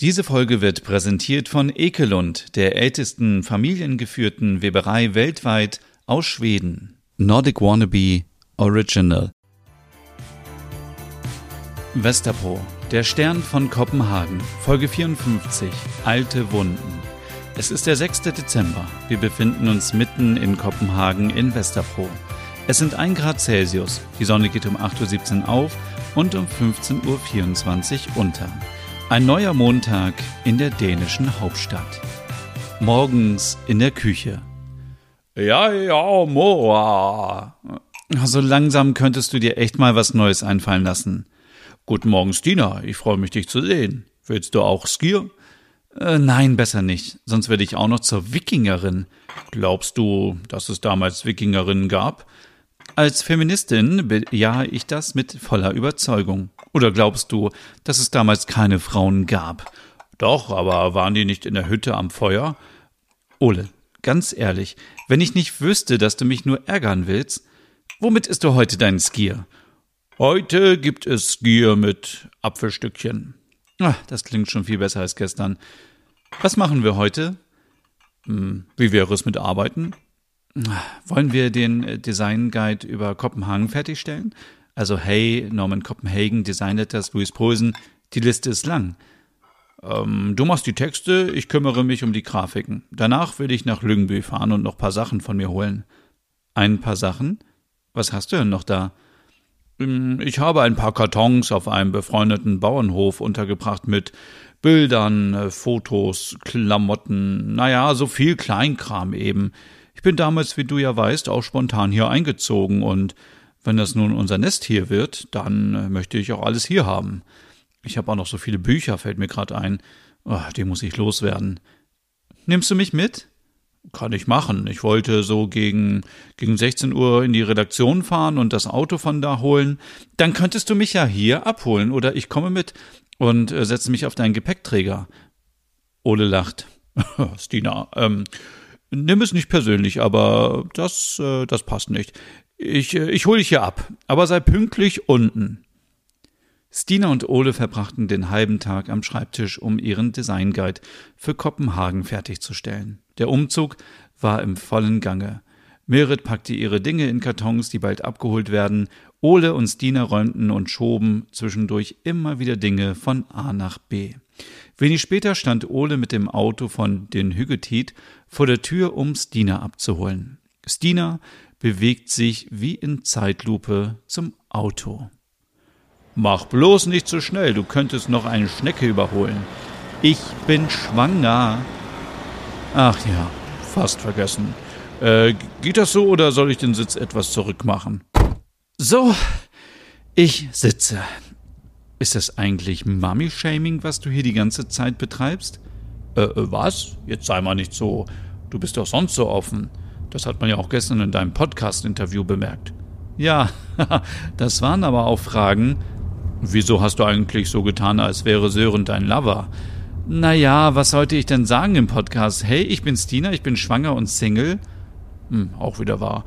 Diese Folge wird präsentiert von Ekelund, der ältesten familiengeführten Weberei weltweit aus Schweden. Nordic Wannabe Original. Westerpro, der Stern von Kopenhagen, Folge 54, Alte Wunden. Es ist der 6. Dezember. Wir befinden uns mitten in Kopenhagen in Westerpro. Es sind 1 Grad Celsius. Die Sonne geht um 8.17 Uhr auf und um 15.24 Uhr unter. Ein neuer Montag in der dänischen Hauptstadt. Morgens in der Küche. Ja, ja, Moa. So langsam könntest du dir echt mal was Neues einfallen lassen. Guten Morgen, Stina. Ich freue mich, dich zu sehen. Willst du auch Skier? Äh, nein, besser nicht. Sonst werde ich auch noch zur Wikingerin. Glaubst du, dass es damals Wikingerinnen gab? Als Feministin bejahe ich das mit voller Überzeugung. Oder glaubst du, dass es damals keine Frauen gab? Doch, aber waren die nicht in der Hütte am Feuer? Ole, ganz ehrlich, wenn ich nicht wüsste, dass du mich nur ärgern willst, womit isst du heute deinen Skier? Heute gibt es Skier mit Apfelstückchen. Ach, das klingt schon viel besser als gestern. Was machen wir heute? Hm, wie wäre es mit Arbeiten? Wollen wir den äh, Design Guide über Kopenhagen fertigstellen? Also hey, Norman Copenhagen, Design Letters, Louis Posen, die Liste ist lang. Ähm, du machst die Texte, ich kümmere mich um die Grafiken. Danach will ich nach Lüngby fahren und noch paar Sachen von mir holen. Ein paar Sachen? Was hast du denn noch da? Ähm, ich habe ein paar Kartons auf einem befreundeten Bauernhof untergebracht mit Bildern, äh, Fotos, Klamotten, naja, so viel Kleinkram eben. Ich bin damals, wie du ja weißt, auch spontan hier eingezogen und wenn das nun unser Nest hier wird, dann äh, möchte ich auch alles hier haben. Ich habe auch noch so viele Bücher, fällt mir gerade ein. Oh, die muss ich loswerden. Nimmst du mich mit? Kann ich machen. Ich wollte so gegen, gegen 16 Uhr in die Redaktion fahren und das Auto von da holen. Dann könntest du mich ja hier abholen oder ich komme mit und äh, setze mich auf deinen Gepäckträger. Ole lacht. Stina, ähm, Nimm es nicht persönlich, aber das, äh, das passt nicht. Ich, äh, ich hole dich hier ab, aber sei pünktlich unten. Stina und Ole verbrachten den halben Tag am Schreibtisch, um ihren Designguide für Kopenhagen fertigzustellen. Der Umzug war im vollen Gange. Merit packte ihre Dinge in Kartons, die bald abgeholt werden. Ole und Stina räumten und schoben zwischendurch immer wieder Dinge von A nach B. Wenig später stand Ole mit dem Auto von den Hüggetit vor der Tür, um Stina abzuholen. Stina bewegt sich wie in Zeitlupe zum Auto. Mach bloß nicht so schnell, du könntest noch eine Schnecke überholen. Ich bin schwanger. Ach ja, fast vergessen. Äh, geht das so oder soll ich den Sitz etwas zurückmachen? So, ich sitze. Ist das eigentlich Mummy-Shaming, was du hier die ganze Zeit betreibst? Äh, äh, was? Jetzt sei mal nicht so. Du bist doch sonst so offen. Das hat man ja auch gestern in deinem Podcast-Interview bemerkt. Ja, das waren aber auch Fragen. Wieso hast du eigentlich so getan, als wäre Sören dein Lover? Naja, was sollte ich denn sagen im Podcast? Hey, ich bin Stina, ich bin schwanger und Single. Hm, auch wieder wahr.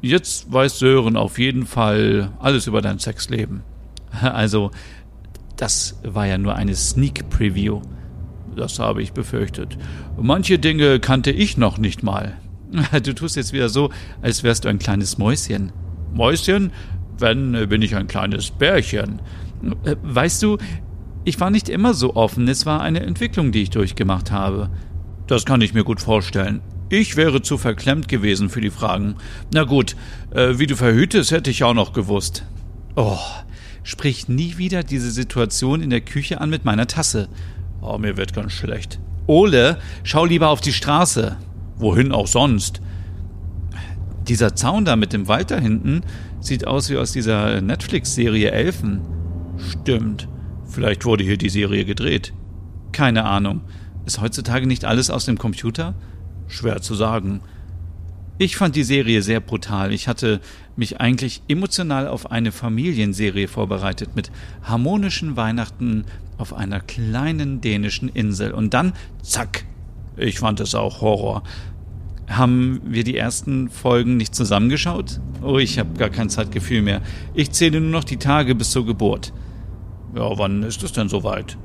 Jetzt weiß Sören auf jeden Fall alles über dein Sexleben. Also, das war ja nur eine Sneak Preview. Das habe ich befürchtet. Manche Dinge kannte ich noch nicht mal. Du tust jetzt wieder so, als wärst du ein kleines Mäuschen. Mäuschen? Wenn, bin ich ein kleines Bärchen. Äh, weißt du, ich war nicht immer so offen. Es war eine Entwicklung, die ich durchgemacht habe. Das kann ich mir gut vorstellen. Ich wäre zu verklemmt gewesen für die Fragen. Na gut, äh, wie du verhütest, hätte ich auch noch gewusst. Oh, Sprich nie wieder diese Situation in der Küche an mit meiner Tasse. Oh, mir wird ganz schlecht. Ole, schau lieber auf die Straße. Wohin auch sonst? Dieser Zaun da mit dem Wald da hinten sieht aus wie aus dieser Netflix-Serie Elfen. Stimmt. Vielleicht wurde hier die Serie gedreht. Keine Ahnung. Ist heutzutage nicht alles aus dem Computer? Schwer zu sagen. Ich fand die Serie sehr brutal. Ich hatte mich eigentlich emotional auf eine Familienserie vorbereitet mit harmonischen Weihnachten auf einer kleinen dänischen Insel. Und dann, zack, ich fand es auch Horror. Haben wir die ersten Folgen nicht zusammengeschaut? Oh, ich habe gar kein Zeitgefühl mehr. Ich zähle nur noch die Tage bis zur Geburt. Ja, wann ist es denn soweit?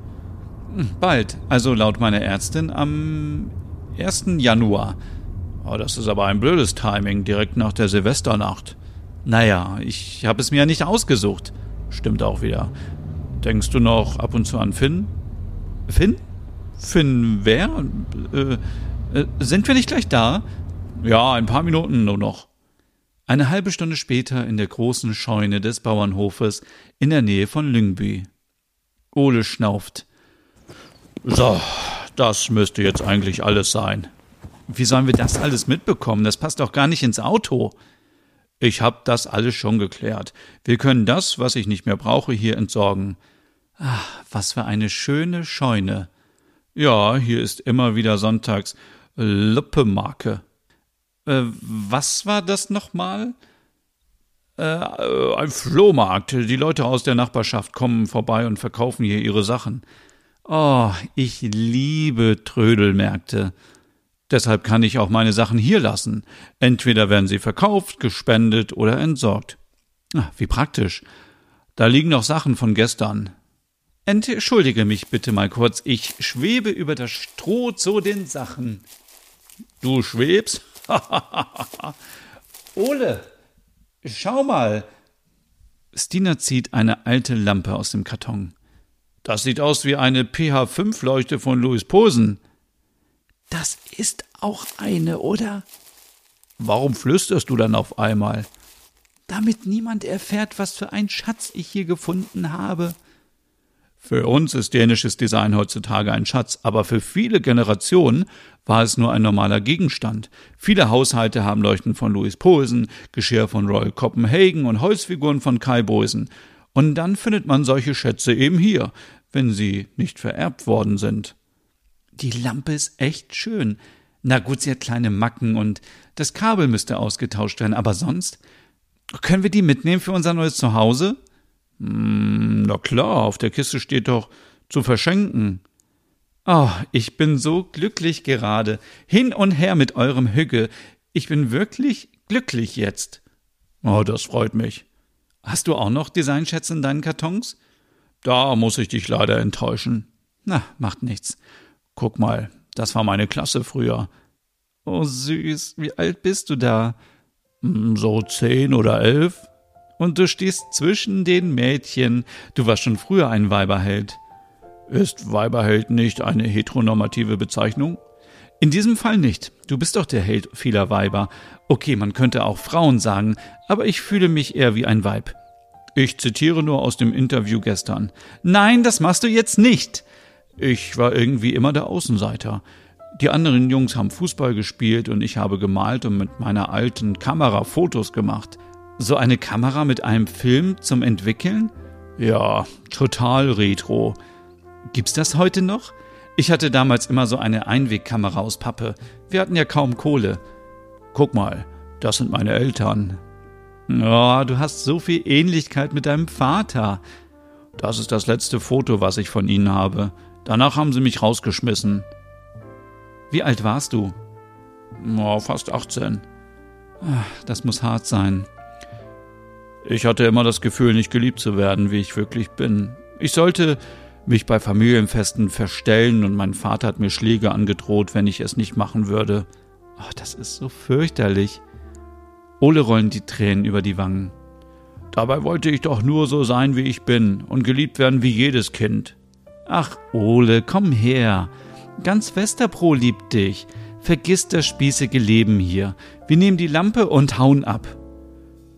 Hm, bald, also laut meiner Ärztin am 1. Januar. Oh, das ist aber ein blödes Timing, direkt nach der Silvesternacht. Naja, ich habe es mir ja nicht ausgesucht. Stimmt auch wieder. Denkst du noch ab und zu an Finn? Finn? Finn wer? Äh, äh, sind wir nicht gleich da? Ja, ein paar Minuten nur noch. Eine halbe Stunde später in der großen Scheune des Bauernhofes in der Nähe von Lyngby. Ole schnauft. So, das müsste jetzt eigentlich alles sein. Wie sollen wir das alles mitbekommen? Das passt doch gar nicht ins Auto. Ich hab das alles schon geklärt. Wir können das, was ich nicht mehr brauche, hier entsorgen. Ach, was für eine schöne Scheune. Ja, hier ist immer wieder sonntags Luppemarke. Äh, was war das nochmal? Äh, ein Flohmarkt. Die Leute aus der Nachbarschaft kommen vorbei und verkaufen hier ihre Sachen. Oh, ich liebe Trödelmärkte. Deshalb kann ich auch meine Sachen hier lassen. Entweder werden sie verkauft, gespendet oder entsorgt. Ach, wie praktisch. Da liegen noch Sachen von gestern. Entschuldige mich bitte mal kurz, ich schwebe über das Stroh zu den Sachen. Du schwebst? Ole, schau mal. Stina zieht eine alte Lampe aus dem Karton. Das sieht aus wie eine PH5-Leuchte von Louis Posen. Das ist auch eine, oder? Warum flüsterst du dann auf einmal? Damit niemand erfährt, was für ein Schatz ich hier gefunden habe. Für uns ist dänisches Design heutzutage ein Schatz, aber für viele Generationen war es nur ein normaler Gegenstand. Viele Haushalte haben Leuchten von Louis Posen, Geschirr von Royal Copenhagen und Holzfiguren von Kai Boysen. Und dann findet man solche Schätze eben hier, wenn sie nicht vererbt worden sind. Die Lampe ist echt schön. Na gut, sie hat kleine Macken und das Kabel müsste ausgetauscht werden, aber sonst. Können wir die mitnehmen für unser neues Zuhause? Hm, na klar, auf der Kiste steht doch zu verschenken. Oh, ich bin so glücklich gerade. Hin und her mit eurem Hügge. Ich bin wirklich glücklich jetzt. Oh, das freut mich. Hast du auch noch Designschätze in deinen Kartons? Da muss ich dich leider enttäuschen. Na, macht nichts. Guck mal, das war meine Klasse früher. Oh süß, wie alt bist du da? Hm, so zehn oder elf. Und du stehst zwischen den Mädchen. Du warst schon früher ein Weiberheld. Ist Weiberheld nicht eine heteronormative Bezeichnung? In diesem Fall nicht. Du bist doch der Held vieler Weiber. Okay, man könnte auch Frauen sagen, aber ich fühle mich eher wie ein Weib. Ich zitiere nur aus dem Interview gestern. Nein, das machst du jetzt nicht. Ich war irgendwie immer der Außenseiter. Die anderen Jungs haben Fußball gespielt und ich habe gemalt und mit meiner alten Kamera Fotos gemacht. So eine Kamera mit einem Film zum Entwickeln? Ja, total retro. Gibt's das heute noch? Ich hatte damals immer so eine Einwegkamera aus Pappe. Wir hatten ja kaum Kohle. Guck mal, das sind meine Eltern. Oh, du hast so viel Ähnlichkeit mit deinem Vater. Das ist das letzte Foto, was ich von ihnen habe. Danach haben sie mich rausgeschmissen. Wie alt warst du? Oh, fast 18. Das muss hart sein. Ich hatte immer das Gefühl, nicht geliebt zu werden, wie ich wirklich bin. Ich sollte mich bei Familienfesten verstellen und mein Vater hat mir Schläge angedroht, wenn ich es nicht machen würde. Oh, das ist so fürchterlich. Ole rollen die Tränen über die Wangen. Dabei wollte ich doch nur so sein, wie ich bin und geliebt werden wie jedes Kind. Ach, Ole, komm her. Ganz Westerpro liebt dich. Vergiss das spießige Leben hier. Wir nehmen die Lampe und hauen ab.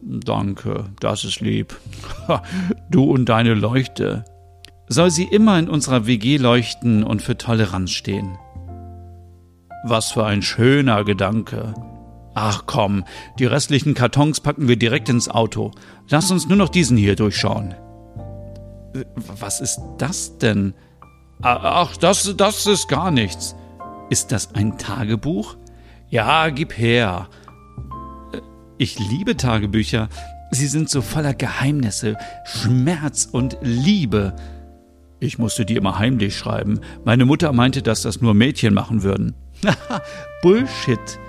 Danke, das ist lieb. Du und deine Leuchte. Soll sie immer in unserer WG leuchten und für Toleranz stehen. Was für ein schöner Gedanke. Ach komm, die restlichen Kartons packen wir direkt ins Auto. Lass uns nur noch diesen hier durchschauen. Was ist das denn? Ach, das, das ist gar nichts. Ist das ein Tagebuch? Ja, gib her. Ich liebe Tagebücher. Sie sind so voller Geheimnisse, Schmerz und Liebe. Ich musste die immer heimlich schreiben. Meine Mutter meinte, dass das nur Mädchen machen würden. Bullshit.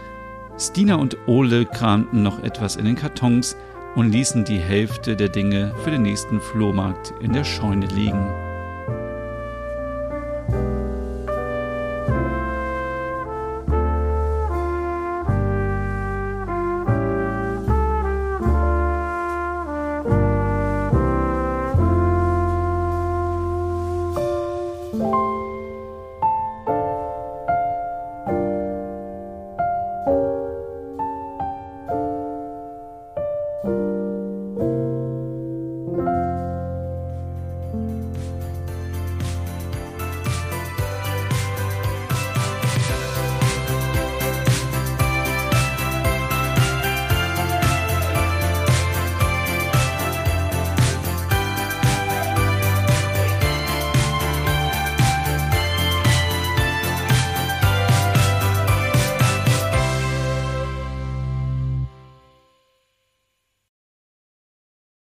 Stina und Ole kramten noch etwas in den Kartons, und ließen die Hälfte der Dinge für den nächsten Flohmarkt in der Scheune liegen. thank